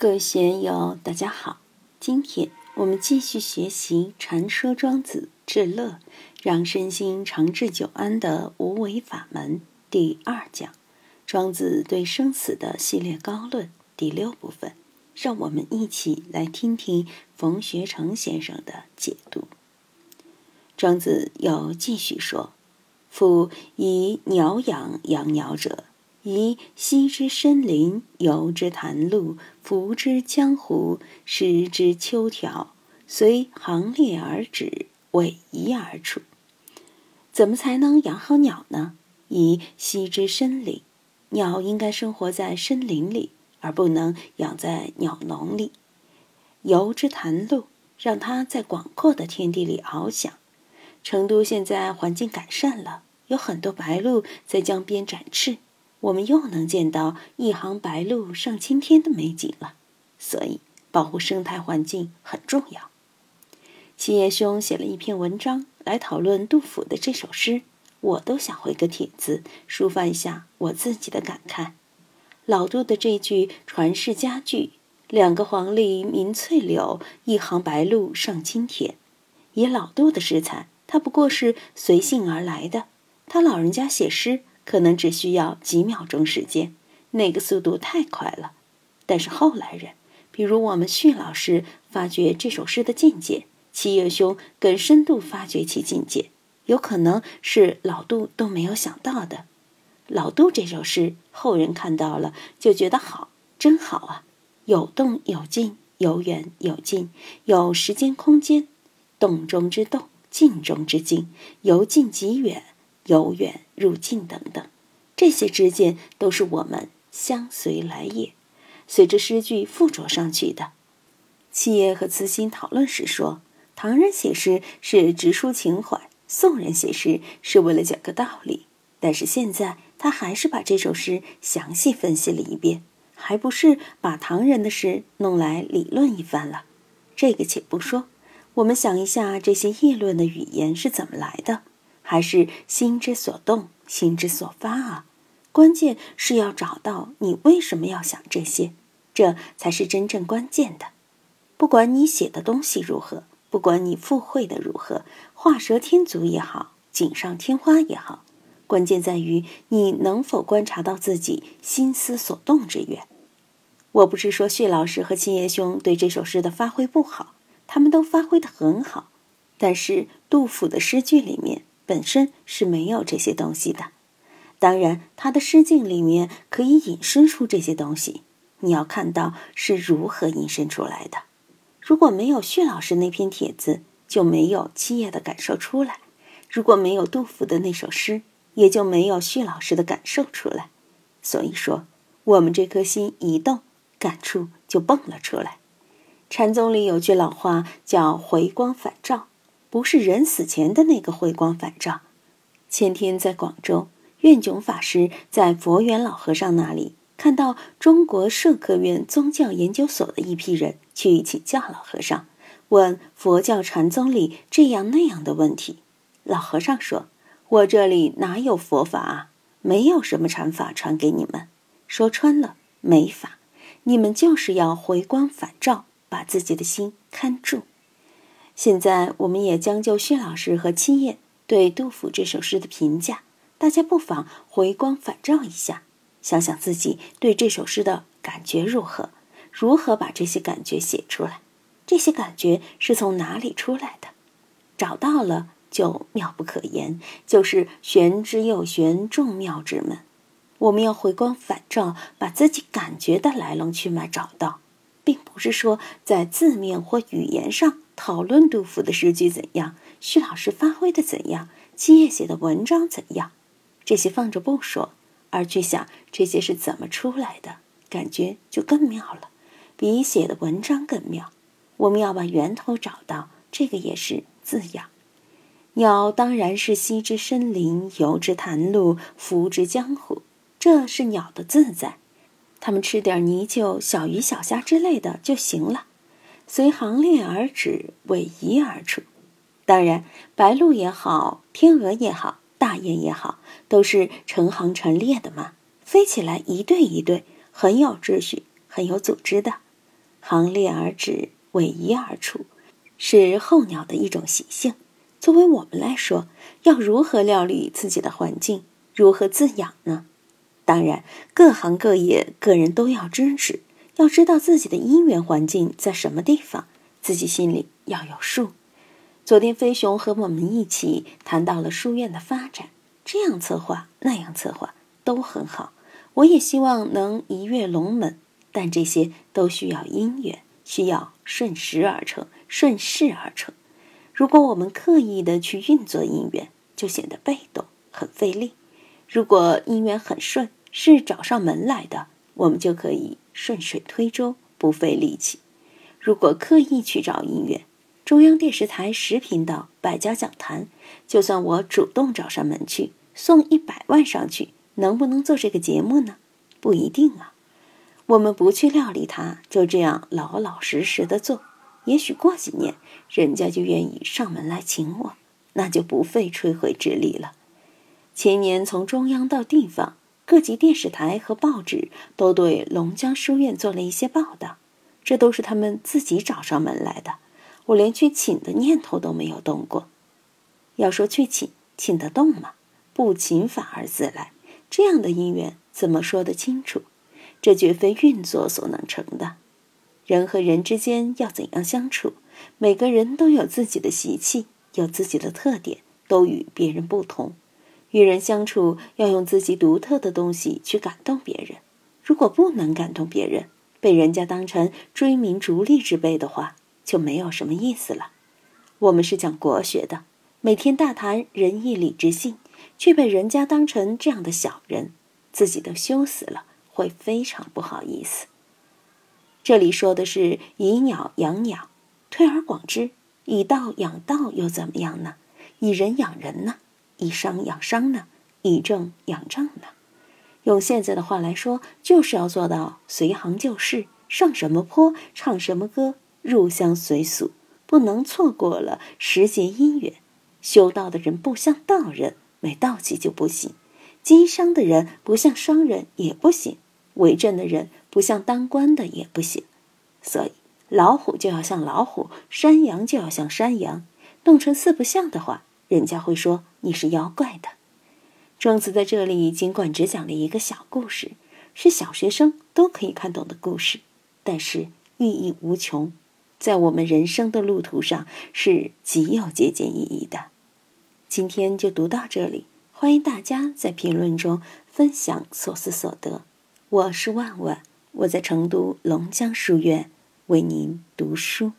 各位学友，大家好！今天我们继续学习《传说庄子治乐，让身心长治久安的无为法门》第二讲——庄子对生死的系列高论第六部分。让我们一起来听听冯学成先生的解读。庄子又继续说：“夫以鸟养养鸟者。”以息之深林，游之潭路，浮之江湖，食之秋条，随行列而止，逶夷而处。怎么才能养好鸟呢？以息之深林，鸟应该生活在深林里，而不能养在鸟笼里。游之潭路，让它在广阔的天地里翱翔。成都现在环境改善了，有很多白鹭在江边展翅。我们又能见到一行白鹭上青天的美景了，所以保护生态环境很重要。七叶兄写了一篇文章来讨论杜甫的这首诗，我都想回个帖子抒发一下我自己的感慨。老杜的这句传世佳句：“两个黄鹂鸣翠柳，一行白鹭上青天。”以老杜的诗才，他不过是随性而来的。他老人家写诗。可能只需要几秒钟时间，那个速度太快了。但是后来人，比如我们旭老师发掘这首诗的境界，七月兄更深度发掘其境界，有可能是老杜都没有想到的。老杜这首诗，后人看到了就觉得好，真好啊！有动有静，有远有近，有时间空间，动中之动，静中之静，由近及远。由远入近等等，这些之间都是我们相随来也，随着诗句附着上去的。七爷和慈心讨论时说，唐人写诗是直抒情怀，宋人写诗是为了讲个道理。但是现在他还是把这首诗详细分析了一遍，还不是把唐人的诗弄来理论一番了？这个且不说，我们想一下这些议论的语言是怎么来的。还是心之所动，心之所发啊！关键是要找到你为什么要想这些，这才是真正关键的。不管你写的东西如何，不管你附会的如何，画蛇添足也好，锦上添花也好，关键在于你能否观察到自己心思所动之源。我不是说旭老师和七爷兄对这首诗的发挥不好，他们都发挥的很好，但是杜甫的诗句里面。本身是没有这些东西的，当然，他的诗境里面可以引申出这些东西。你要看到是如何引申出来的。如果没有旭老师那篇帖子，就没有七叶的感受出来；如果没有杜甫的那首诗，也就没有旭老师的感受出来。所以说，我们这颗心一动，感触就蹦了出来。禅宗里有句老话叫“回光返照”。不是人死前的那个回光返照。前天在广州，愿炯法师在佛缘老和尚那里看到中国社科院宗教研究所的一批人去请教老和尚，问佛教禅宗里这样那样的问题。老和尚说：“我这里哪有佛法啊？没有什么禅法传给你们。说穿了，没法。你们就是要回光返照，把自己的心看住。”现在我们也将就薛老师和七叶对杜甫这首诗的评价，大家不妨回光返照一下，想想自己对这首诗的感觉如何，如何把这些感觉写出来，这些感觉是从哪里出来的？找到了就妙不可言，就是玄之又玄、众妙之门。我们要回光返照，把自己感觉的来龙去脉找到，并不是说在字面或语言上。讨论杜甫的诗句怎样，徐老师发挥的怎样，七叶写的文章怎样，这些放着不说，而去想这些是怎么出来的，感觉就更妙了，比写的文章更妙。我们要把源头找到，这个也是字养。鸟当然是栖之深林，游之潭路，浮之江湖，这是鸟的自在。它们吃点泥鳅、小鱼小虾之类的就行了。随行列而止，逶夷而出。当然，白鹭也好，天鹅也好，大雁也好，都是成行成列的嘛，飞起来一对一对，很有秩序，很有组织的。行列而止，委夷而出，是候鸟的一种习性。作为我们来说，要如何料理自己的环境，如何自养呢？当然，各行各业，个人都要支持，要知道自己的因缘环境在什么地方，自己心里要有数。昨天飞熊和我们一起谈到了书院的发展，这样策划那样策划都很好。我也希望能一跃龙门，但这些都需要姻缘，需要顺时而成，顺势而成。如果我们刻意的去运作姻缘，就显得被动，很费力；如果姻缘很顺，是找上门来的，我们就可以顺水推舟，不费力气。如果刻意去找音乐，中央电视台十频道百家讲坛，就算我主动找上门去送一百万上去，能不能做这个节目呢？不一定啊。我们不去料理它，就这样老老实实的做，也许过几年，人家就愿意上门来请我，那就不费吹灰之力了。前年从中央到地方，各级电视台和报纸都对龙江书院做了一些报道，这都是他们自己找上门来的。我连去请的念头都没有动过。要说去请，请得动吗？不请反而自来。这样的因缘怎么说得清楚？这绝非运作所能成的。人和人之间要怎样相处？每个人都有自己的习气，有自己的特点，都与别人不同。与人相处要用自己独特的东西去感动别人。如果不能感动别人，被人家当成追名逐利之辈的话。就没有什么意思了。我们是讲国学的，每天大谈仁义礼智信，却被人家当成这样的小人，自己都羞死了，会非常不好意思。这里说的是以鸟养鸟，推而广之，以道养道又怎么样呢？以人养人呢？以商养商呢？以政养政呢？用现在的话来说，就是要做到随行就市，上什么坡唱什么歌。入乡随俗，不能错过了时节因缘。修道的人不像道人，没道气就不行；经商的人不像商人也不行；为政的人不像当官的也不行。所以，老虎就要像老虎，山羊就要像山羊。弄成四不像的话，人家会说你是妖怪的。庄子在这里尽管只讲了一个小故事，是小学生都可以看懂的故事，但是寓意无穷。在我们人生的路途上是极有借鉴意义的。今天就读到这里，欢迎大家在评论中分享所思所得。我是万万，我在成都龙江书院为您读书。